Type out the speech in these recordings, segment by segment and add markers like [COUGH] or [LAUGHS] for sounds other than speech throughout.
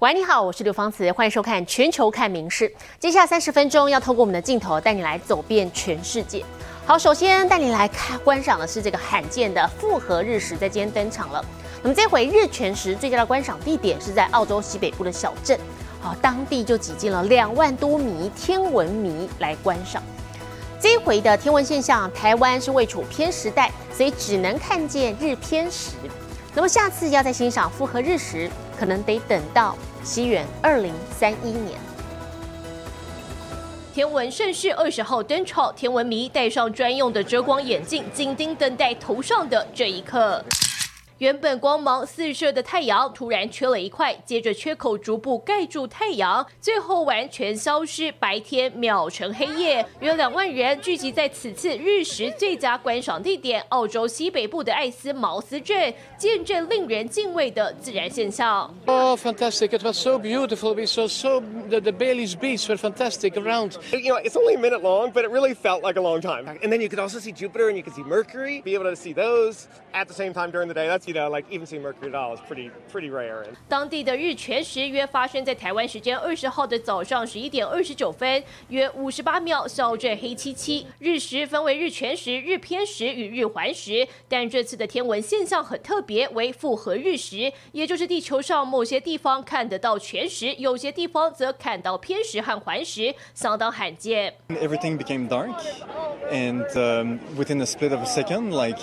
喂，你好，我是刘芳慈，欢迎收看《全球看名事》。接下来三十分钟要透过我们的镜头带你来走遍全世界。好，首先带你来看观赏的是这个罕见的复合日食，在今天登场了。那么这回日全食最佳的观赏地点是在澳洲西北部的小镇，好，当地就挤进了两万多名天文迷来观赏。这回的天文现象，台湾是位处偏时带，所以只能看见日偏食。那么下次要再欣赏复合日食，可能得等到西元二零三一年。天文盛世二十号登场，天文迷戴上专用的遮光眼镜，紧盯等待头上的这一刻。原本光芒四射的太阳突然缺了一块，接着缺口逐步盖住太阳，最后完全消失，白天秒成黑夜。约两万人聚集在此次日食最佳观赏地点——澳洲西北部的艾斯茅斯镇，见证令人敬畏的自然现象。Oh, fantastic! It was so beautiful. We saw so the, the Bailey's Beach were fantastic around. You know, it's only a minute long, but it really felt like a long time. And then you could also see Jupiter and you could see Mercury. Be able to see those at the same time during the day. That's you know, like even seeing Mercury at all is pretty pretty rare. 当地的日全食约发生在台湾时间二十号的早上十一点二十九分，约五十八秒，小镇黑漆漆。日食分为日全食、日偏食与日环食，但这次的天文现象很特别，为复合日食，也就是地球上某些地方看得到全食，有些地方则看到偏食和环食，相当罕见。Everything became dark, and um, within a split of a second, like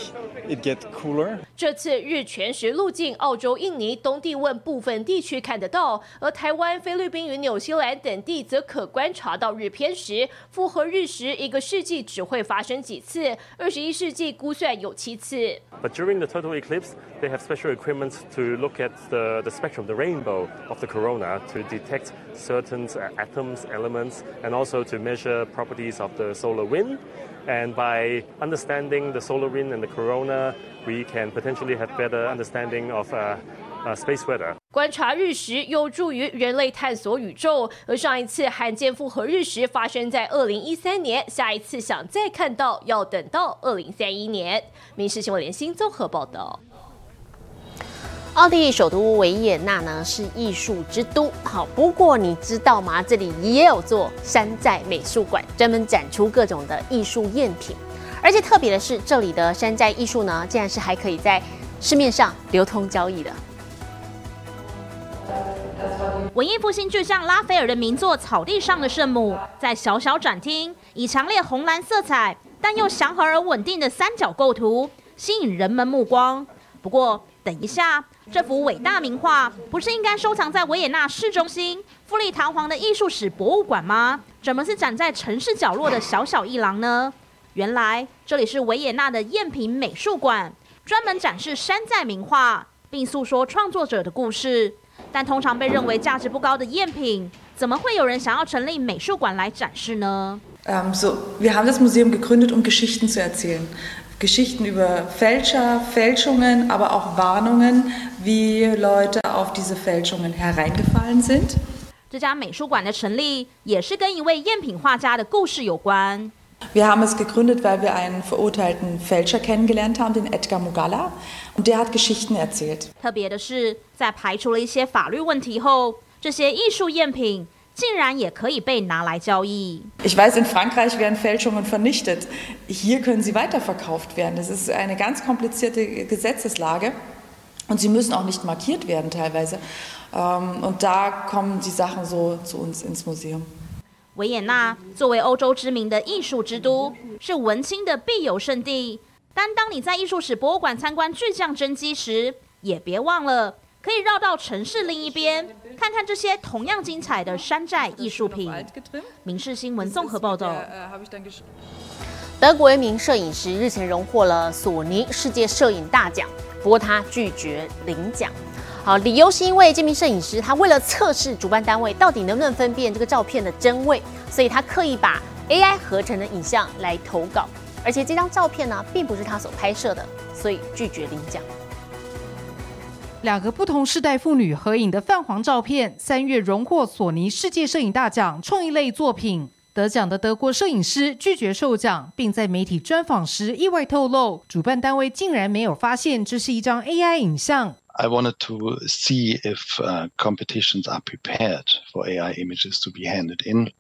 it get cooler. 这次日全食路径，澳洲、印尼、东帝汶部分地区看得到，而台湾、菲律宾与纽西兰等地则可观察到日偏食。复合日食一个世纪只会发生几次，二十一世纪估算有七次。But during the total eclipse, they have special equipment to look at the, the spectrum, the rainbow of the corona, to detect certain atoms, elements, and also to measure properties of the solar wind. And by understanding the solar wind and the corona, we can potentially have better understanding of uh, uh, space weather. 观察日食有助于人类探索宇宙，而上一次罕见复合日食发生在二零一三年，下一次想再看到要等到二零三一年。民事新闻联新综合报道。奥地利首都维也纳呢是艺术之都，好，不过你知道吗？这里也有座山寨美术馆，专门展出各种的艺术赝品。而且特别的是，这里的山寨艺术呢，竟然是还可以在市面上流通交易的。文艺复兴巨匠拉斐尔的名作《草地上的圣母》在小小展厅，以强烈红蓝色彩，但又祥和而稳定的三角构图，吸引人们目光。不过，等一下，这幅伟大名画不是应该收藏在维也纳市中心富丽堂皇的艺术史博物馆吗？怎么是展在城市角落的小小一廊呢？原来这里是维也纳的赝品美术馆，专门展示山寨名画，并诉说创作者的故事。但通常被认为价值不高的赝品，怎么会有人想要成立美术馆来展示呢？Ähm, so, wir haben das Museum gegründet, um Geschichten zu erzählen. Geschichten über Fälscher, Fälschungen, aber auch Warnungen, wie Leute auf diese Fälschungen hereingefallen sind. 这家美术馆的成立也是跟一位赝品画家的故事有关。 Wir haben es gegründet, weil wir einen verurteilten Fälscher kennengelernt haben, den Edgar Mugalla, und der hat Geschichten erzählt. 特别的是，在排除了一些法律问题后，这些艺术赝品 竟然也可以被拿来交易。Ich weiß, in Frankreich werden Fälschungen vernichtet. Hier können sie weiterverkauft werden. Das ist eine ganz komplizierte Gesetzeslage. Und sie müssen auch nicht markiert werden teilweise. Ähm, Und da kommen die Sachen so zu uns ins Museum. 维也纳作为欧洲知名的艺术之都，是文青的必游圣地。但当你在艺术史博物馆参观巨匠真迹时，也别忘了可以绕到城市另一边，看看这些同样精彩的山寨艺术品。民事新闻综合报道。德国一名摄影师日前荣获了索尼世界摄影大奖，不过他拒绝领奖。好，理由是因为这名摄影师他为了测试主办单位到底能不能分辨这个照片的真伪，所以他刻意把 AI 合成的影像来投稿，而且这张照片呢并不是他所拍摄的，所以拒绝领奖。两个不同世代妇女合影的泛黄照片，三月荣获索尼世界摄影大奖创意类作品。得奖的德国摄影师拒绝受奖，并在媒体专访时意外透露，主办单位竟然没有发现这是一张 AI 影像，I wanted to see if competitions are prepared for AI images to be handed in,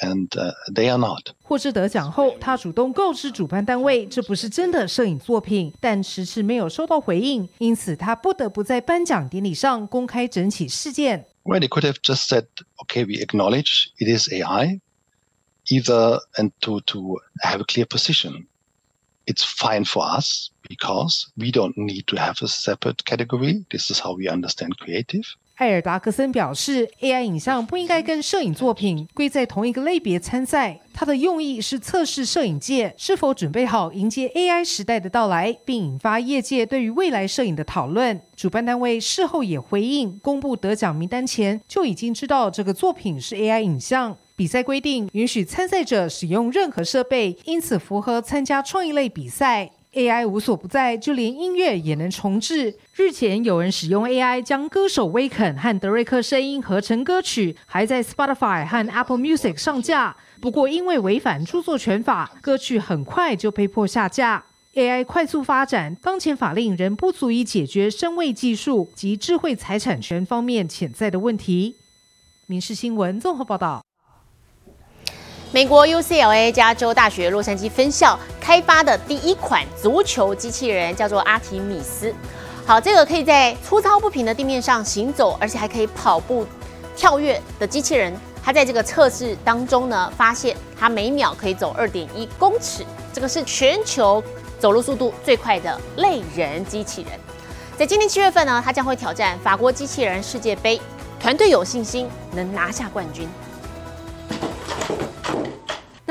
and uh, they are not. 获知得奖后，他主动告知主办单位，这不是真的摄影作品，但迟迟没有收到回应，因此他不得不在颁奖典礼上公开整起事件。Well, they could have just said, "Okay, we acknowledge it is AI," either and to to have a clear position. It's fine for us because we don't need to have a separate category. This is how we understand creative. 艾尔达克森表示，AI 影像不应该跟摄影作品归在同一个类别参赛。他的用意是测试摄影界是否准备好迎接 AI 时代的到来，并引发业界对于未来摄影的讨论。主办单位事后也回应，公布得奖名单前就已经知道这个作品是 AI 影像。比赛规定允许参赛者使用任何设备，因此符合参加创意类比赛。AI 无所不在，就连音乐也能重置。日前有人使用 AI 将歌手威肯和德瑞克声音合成歌曲，还在 Spotify 和 Apple Music 上架。不过因为违反著作权法，歌曲很快就被迫下架。AI 快速发展，当前法令仍不足以解决声位技术及智慧财产权方面潜在的问题。民事新闻综合报道。美国 UCLA 加州大学洛杉矶分校开发的第一款足球机器人叫做阿提米斯。好，这个可以在粗糙不平的地面上行走，而且还可以跑步、跳跃的机器人。它在这个测试当中呢，发现它每秒可以走二点一公尺，这个是全球走路速度最快的类人机器人。在今年七月份呢，它将会挑战法国机器人世界杯，团队有信心能拿下冠军。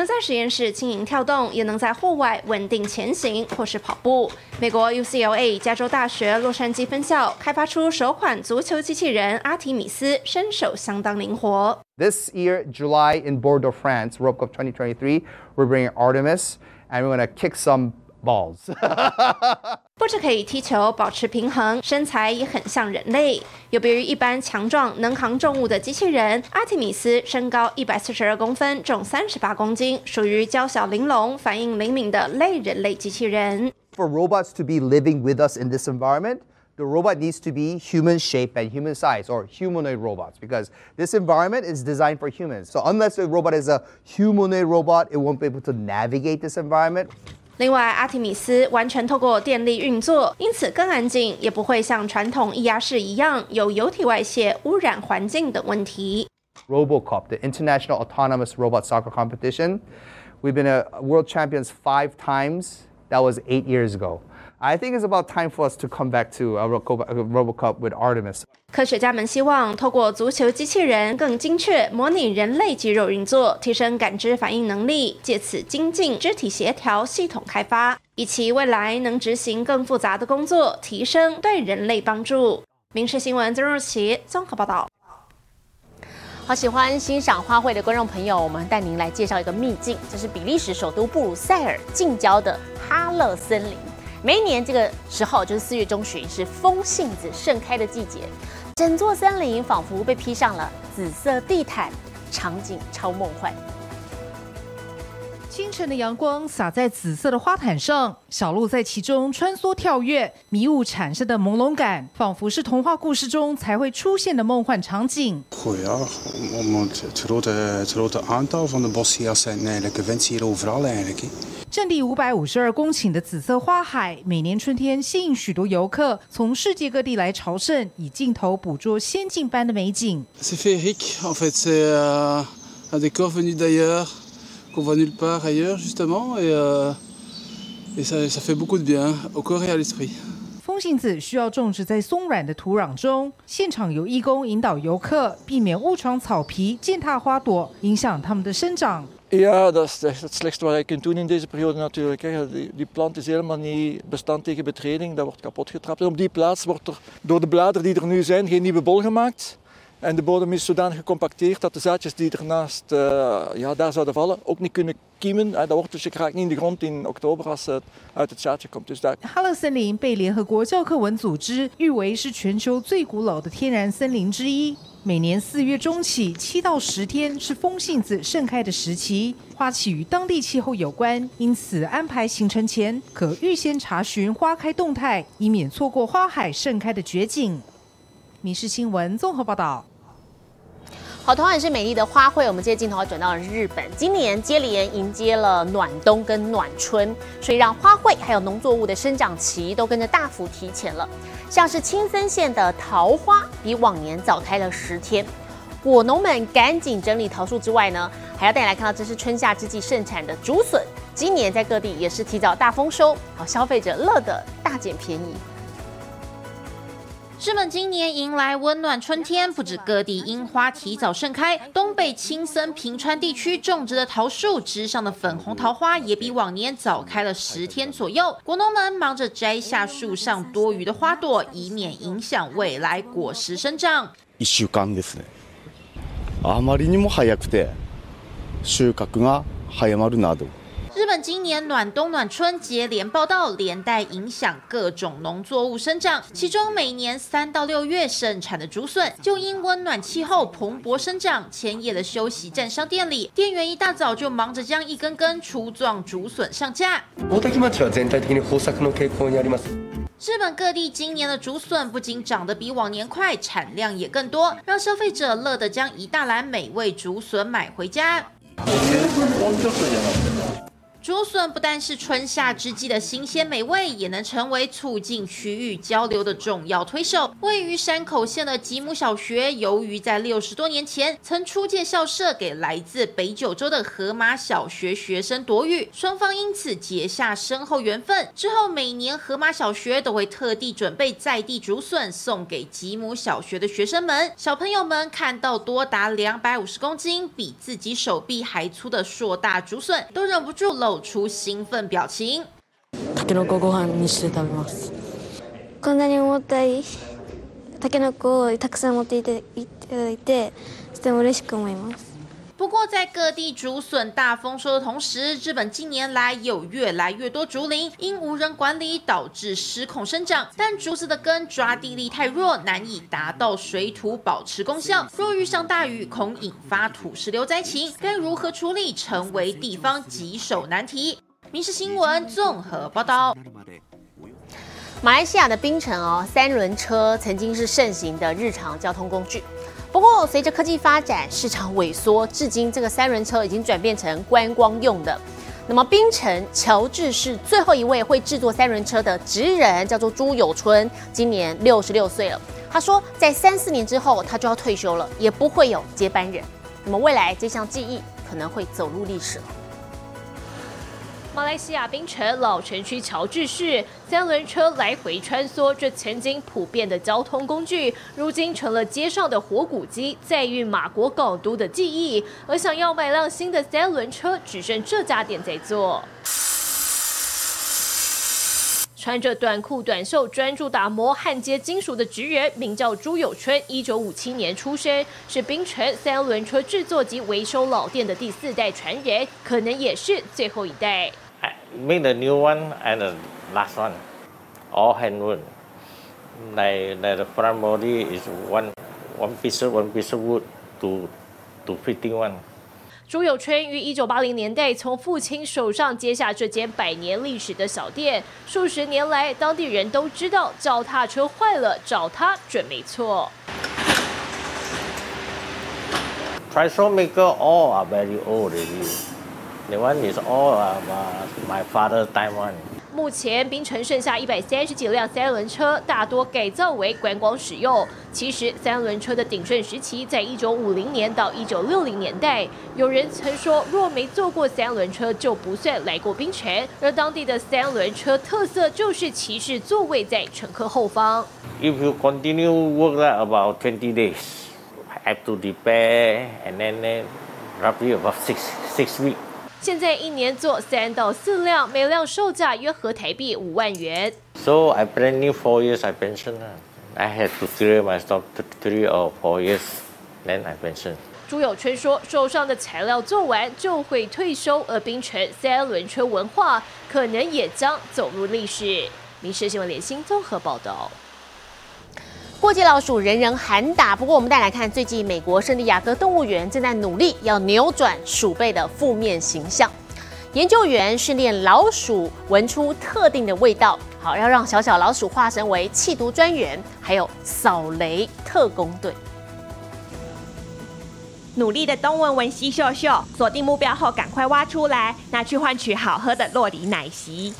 能在实验室轻盈跳动，也能在户外稳定前行或是跑步。美国 UCLA 加州大学洛杉矶分校开发出首款足球机器人阿提米斯，身手相当灵活。This year, July in Bordeaux, France, World Cup 2023, we're bringing Artemis, and we're going to kick some balls. [LAUGHS] 不止可以踢球保持平衡，身材也很像人类。有别于一般强壮能扛重物的机器人，阿提米斯身高一百四十二公分，重三十八公斤，属于娇小玲珑、反应灵敏的类人类机器人。For robots to be living with us in this environment, the robot needs to be human shape and human size or humanoid robots because this environment is designed for humans. So unless the robot is a humanoid robot, it won't be able to navigate this environment. 另外，阿提米斯完全透过电力运作，因此更安静，也不会像传统液压式一样有油体外泄、污染环境等问题。RoboCup, the International Autonomous Robot Soccer Competition, we've been a world champions five times. That was eight years ago. I think it's about time for us to come back to a RoboCup with Artemis. 科学家们希望透过足球机器人更精确模拟人类肌肉运作，提升感知反应能力，借此精进肢体协调系统开发，以其未来能执行更复杂的工作，提升对人类帮助。民事新闻曾若琪综合报道。好，喜欢欣赏花卉的观众朋友，我们带您来介绍一个秘境，这是比利时首都布鲁塞尔近郊的哈勒森林。每一年这个时候，就是四月中旬，是风信子盛开的季节，整座森林仿佛被披上了紫色地毯，场景超梦幻。清晨的阳光洒在紫色的花毯上，小鹿在其中穿梭跳跃，迷雾产生的朦胧感，仿佛是童话故事中才会出现的梦幻场景。Ja, het grote, het grote aantal van de bosheers zijn eigenlijk, je vindt ze hier overal eigenlijk. 占地五百五十二公顷的紫色花海，每年春天吸引许多游客从世界各地来朝圣，以镜头捕捉仙境般的美景。C'est féerique, en fait, c'est un décor venu d'ailleurs. qu'on voit nulle part ailleurs justement et, euh, et ça, ça, fait beaucoup de bien au corps et à l'esprit. 风信子需要种植在松软的土壤中，现场有义工引导游客，避免误闯草皮、践踏花朵，影响它们的生长。Ja, dat is het slechtste wat je kunt doen in deze periode natuurlijk. Die, die plant is helemaal niet bestand tegen betreding, dat wordt kapot getrapt. En op die plaats wordt er door de bladeren die er nu zijn geen nieuwe bol gemaakt. En de bodem is zodanig gecompacteerd dat de zaadjes die ernaast uh, ja, daar zouden vallen ook niet kunnen kiemen. Dat worteltje raakt niet in de grond in oktober als het uit het zaadje komt. Dus daar... 哈勒森林被联合国教科文组织誉为是全球最古老的天然森林之一。每年四月中起，七到十天是风信子盛开的时期，花期与当地气候有关，因此安排行程前可预先查询花开动态，以免错过花海盛开的绝景。民事新闻综合报道。好，同样也是美丽的花卉，我们这些镜头转到了日本。今年接连迎接了暖冬跟暖春，所以让花卉还有农作物的生长期都跟着大幅提前了。像是青森县的桃花，比往年早开了十天，果农们赶紧整理桃树之外呢，还要带你来看到这是春夏之际盛产的竹笋，今年在各地也是提早大丰收，好消费者乐得大捡便宜。日本今年迎来温暖春天，不止各地樱花提早盛开，东北青森平川地区种植的桃树枝上的粉红桃花也比往年早开了十天左右。果农们忙着摘下树上多余的花朵，以免影响未来果实生长。一週間ですね。あまりにも早くて収穫が早まるなど。 日本今年暖冬暖春接连报道，连带影响各种农作物生长。其中每年三到六月盛产的竹笋，就因温暖气候蓬勃生长。千叶的休息站商店里，店员一大早就忙着将一根根粗壮竹笋上架。大多町は全体的に豊作の傾向にあります。日本各地今年的竹笋不仅长得比往年快，产量也更多，让消费者乐得将一大篮美味竹笋买回家。 竹笋不但是春夏之际的新鲜美味，也能成为促进区域交流的重要推手。位于山口县的吉姆小学，由于在六十多年前曾出借校舍给来自北九州的河马小学学生躲雨，双方因此结下深厚缘分。之后每年河马小学都会特地准备在地竹笋送给吉姆小学的学生们。小朋友们看到多达两百五十公斤、比自己手臂还粗的硕大竹笋，都忍不住露出兴奋表情。タケノコご飯にして食べます。こんなに重たいタケノコをたくさん持っていただいて、とても嬉しく思います。不过，在各地竹笋大丰收的同时，日本近年来有越来越多竹林因无人管理导致失控生长，但竹子的根抓地力太弱，难以达到水土保持功效。若遇上大雨，恐引发土石流灾情，该如何处理，成为地方棘手难题。民事新闻综合报道。马来西亚的槟城哦，三轮车曾经是盛行的日常交通工具。不过，随着科技发展，市场萎缩，至今这个三轮车已经转变成观光用的。那么，槟城乔治是最后一位会制作三轮车的职人叫做朱友春，今年六十六岁了。他说，在三四年之后，他就要退休了，也不会有接班人。那么，未来这项技艺可能会走入历史。马来西亚槟城老城区乔治市，三轮车来回穿梭，这曾经普遍的交通工具，如今成了街上的活古迹，载运马国港都的记忆。而想要买辆新的三轮车，只剩这家店在做。穿着短裤短袖，专注打磨焊接金属的职员，名叫朱友春，一九五七年出生，是槟城三轮车制作及维修老店的第四代传人，可能也是最后一代。Make the new one and the last one, all hand wood. Like, like the front body is one one piece of one piece of wood to to fitting one. 朱友春于一九八零年代从父亲手上接下这间百年历史的小店，数十年来，当地人都知道脚踏车坏了找他准没错。Tricycle maker all are very old already. The one is all uh, my father's time one. 目前冰城剩下一百三十几辆三轮车，大多改造为观光使用。其实三轮车的鼎盛时期在一九五零年到一九六零年代，有人曾说，若没坐过三轮车就不算来过冰城。而当地的三轮车特色就是骑士座位在乘客后方。If you continue work that about 20 days, have to repair and then, then roughly about six six weeks. 现在一年做三到四辆，每辆售价约合台币五万元。So I new four years I pension. I had to clear my stock three or four years, then I pension. 朱友春说，手上的材料做完就会退休，而冰城三轮车文化可能也将走入历史。民事新闻联新综合报道。过街老鼠人人喊打，不过我们再来看，最近美国圣地亚哥动物园正在努力要扭转鼠辈的负面形象。研究员训练老鼠闻出特定的味道，好要让小小老鼠化身为弃毒专员，还有扫雷特工队。努力的东闻闻西嗅嗅，锁定目标后赶快挖出来，拿去换取好喝的洛梨奶昔。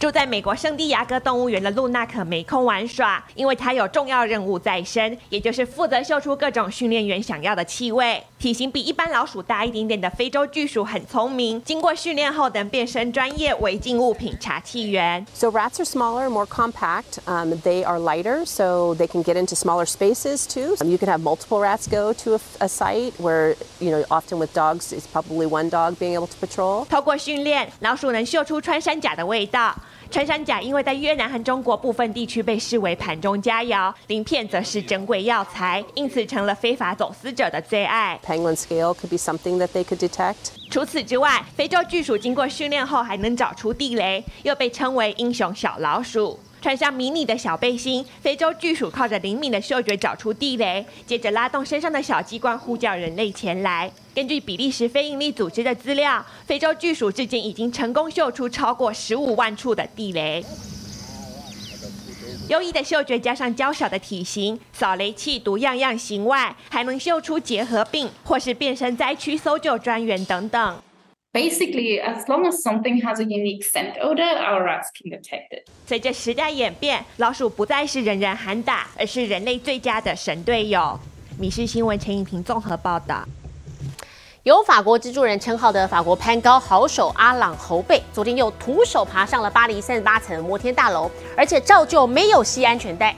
住在美国圣地亚哥动物园的露娜可没空玩耍，因为她有重要任务在身，也就是负责嗅出各种训练员想要的气味。体型比一般老鼠大一点点的非洲巨鼠很聪明，经过训练后能变身专业违禁物品查气员。So rats are smaller, more compact. Um, they are lighter, so they can get into smaller spaces too. Um, you can have multiple rats go to a, a site where, you know, often with dogs, it's probably one dog being able to patrol. 透过训练，老鼠能嗅出穿山甲的味道。穿山甲因为在越南和中国部分地区被视为盘中佳肴，鳞片则是珍贵药材，因此成了非法走私者的最爱。Penguin scale could be something that they could detect. 除此之外，非洲巨鼠经过训练后还能找出地雷，又被称为英雄小老鼠。穿上迷你的小背心，非洲巨鼠靠着灵敏的嗅觉找出地雷，接着拉动身上的小机关呼叫人类前来。根据比利时非营利组织的资料，非洲巨鼠至今已经成功嗅出超过十五万处的地雷。优异的嗅觉加上娇小的体型，扫雷器毒样样行外，还能嗅出结核病或是变身灾区搜救专员等等。Basically, as long as something has a unique scent odor, our rats can detect it. 随着时代演变，老鼠不再是人人喊打，而是人类最佳的神队友。米氏新闻陈颖婷综合报道。有法国蜘蛛人称号的法国攀高好手阿朗侯贝，昨天又徒手爬上了巴黎三十八层摩天大楼，而且照旧没有系安全带。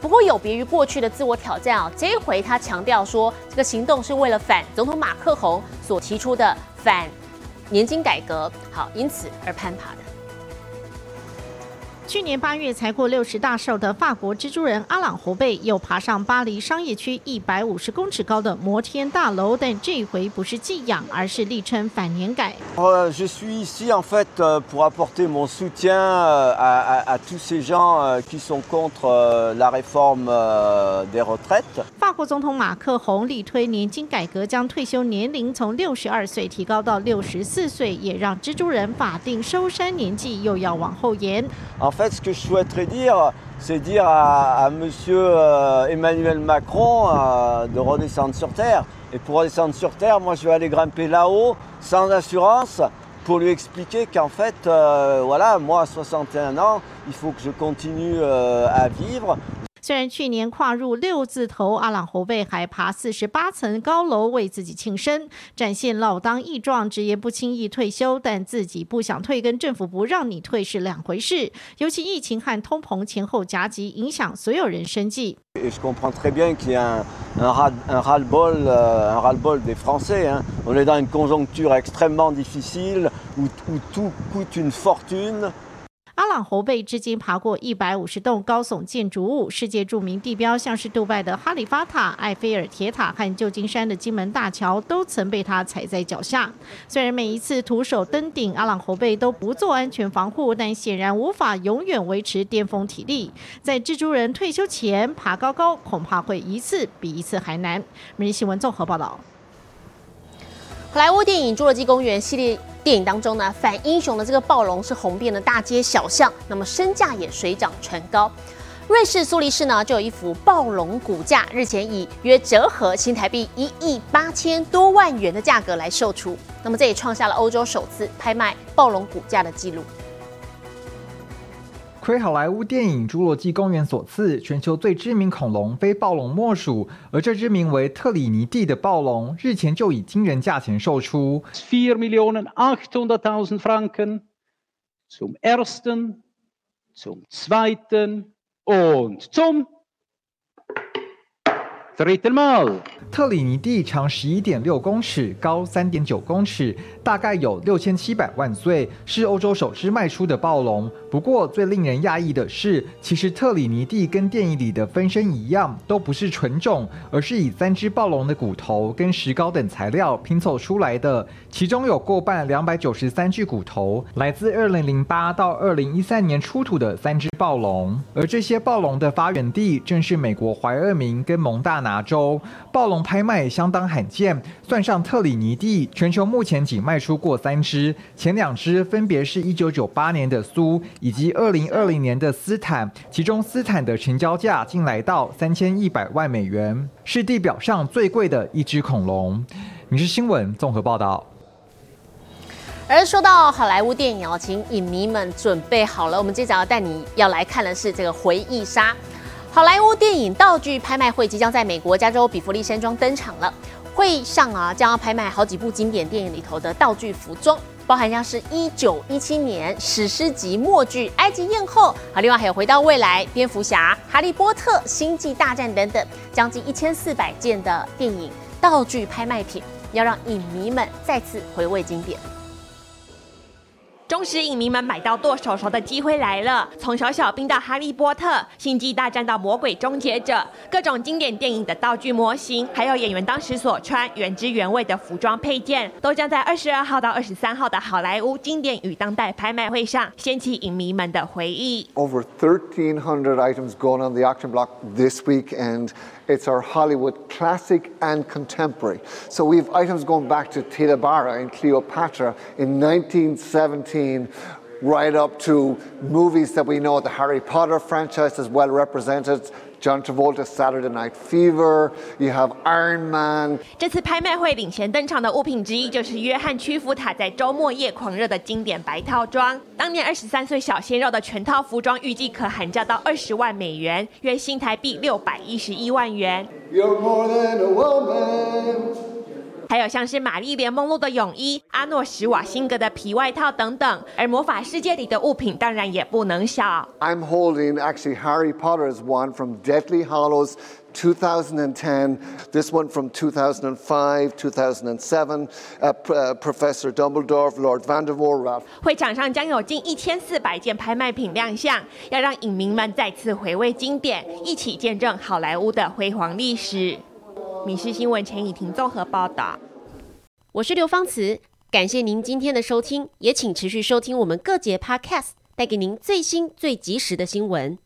不过有别于过去的自我挑战啊，这一回他强调说，这个行动是为了反总统马克宏所提出的反年金改革，好，因此而攀爬的。去年八月才过六十大寿的法国蜘蛛人阿朗胡贝又爬上巴黎商业区一百五十公尺高的摩天大楼，但这回不是寄养，而是力撑反年改。Je suis ici en fait pour apporter mon soutien à tous ces gens qui sont contre la réforme des retraites。法国总统马克宏力推年金改革，将退休年龄从六十二岁提高到六十四岁，也让蜘蛛人法定收山年纪又要往后延。En fait, ce que je souhaiterais dire, c'est dire à, à Monsieur euh, Emmanuel Macron euh, de redescendre sur Terre. Et pour redescendre sur Terre, moi je vais aller grimper là-haut, sans assurance, pour lui expliquer qu'en fait, euh, voilà, moi à 61 ans, il faut que je continue à vivre. 虽然去年跨入六字头，阿朗侯贝还爬四十八层高楼为自己庆生，展现老当益壮，直言不轻易退休，但自己不想退，跟政府不让你退是两回事。尤其疫情和通膨前后夹击，影响所有人生计。阿朗侯贝至今爬过一百五十栋高耸建筑物，世界著名地标像是杜拜的哈利法塔、埃菲尔铁塔和旧金山的金门大桥，都曾被他踩在脚下。虽然每一次徒手登顶，阿朗侯贝都不做安全防护，但显然无法永远维持巅峰体力。在蜘蛛人退休前爬高高，恐怕会一次比一次还难。每日新闻综合报道。好莱坞电影《侏罗纪公园》系列电影当中呢，反英雄的这个暴龙是红遍了大街小巷，那么身价也水涨船高。瑞士苏黎世呢，就有一幅暴龙骨架，日前以约折合新台币一亿八千多万元的价格来售出，那么这也创下了欧洲首次拍卖暴龙骨架的记录。亏好莱坞电影《侏罗纪公园》所赐，全球最知名恐龙非暴龙莫属。而这只名为特里尼蒂的暴龙，日前就以惊人价钱售出。Vier Millionen achthunderttausend Franken zum ersten, zum zweiten und zum Drittelmal. 特里尼蒂长十一点六公尺，高三点九公尺，大概有六千七百万岁，是欧洲首只卖出的暴龙。不过，最令人讶异的是，其实特里尼蒂跟电影里的分身一样，都不是纯种，而是以三只暴龙的骨头跟石膏等材料拼凑出来的。其中有过半两百九十三具骨头，来自二零零八到二零一三年出土的三只暴龙。而这些暴龙的发源地正是美国怀俄明跟蒙大拿州。暴龙拍卖相当罕见，算上特里尼蒂，全球目前仅卖出过三只，前两只分别是一九九八年的苏以及二零二零年的斯坦，其中斯坦的成交价竟来到三千一百万美元，是地表上最贵的一只恐龙。民事新闻综合报道。而说到好莱坞电影哦，请影迷们准备好了，我们接着要带你要来看的是这个回忆杀。好莱坞电影道具拍卖会即将在美国加州比弗利山庄登场了。会上啊，将要拍卖好几部经典电影里头的道具服装，包含像是一九一七年史诗级默剧《埃及艳后》，啊，另外还有《回到未来》、《蝙蝠侠》、《哈利波特》、《星际大战》等等，将近一千四百件的电影道具拍卖品，要让影迷们再次回味经典。忠实影迷们买到剁手手的机会来了！从小小兵到哈利波特、星际大战到魔鬼终结者，各种经典电影的道具模型，还有演员当时所穿原汁原味的服装配件，都将在二十二号到二十三号的好莱坞经典与当代拍卖会上掀起影迷们的回忆。Over 1,300 items going on the auction block this week, and it's our Hollywood classic and contemporary. So we have items going back to Tita Barra and Cleopatra in 1917 right up to movies that we know the Harry Potter franchise is well represented. John Travolta's Saturday Night Fever, you have Iron Man. 这次拍卖会领衔登场的物品之一，就是约翰屈服塔在周末夜狂热的经典白套装。当年二十三岁小鲜肉的全套服装，预计可喊价到二十万美元，约新台币六百一十一万元。 You're more than a woman. 还有像是玛丽莲梦露的泳衣、阿诺史瓦辛格的皮外套等等，而魔法世界里的物品当然也不能少。I'm holding actually Harry Potter's one from Deathly Hollows 2010, this one from 2005, 2007, uh, uh, Professor Dumbledore, Lord Vandermoor, Ralph 会场上将有近一千四百件拍卖品亮相，要让影迷们再次回味经典，一起见证好莱坞的辉煌历史。米氏新闻陈以婷综合报道。我是刘芳慈，感谢您今天的收听，也请持续收听我们各节 Podcast，带给您最新最及时的新闻。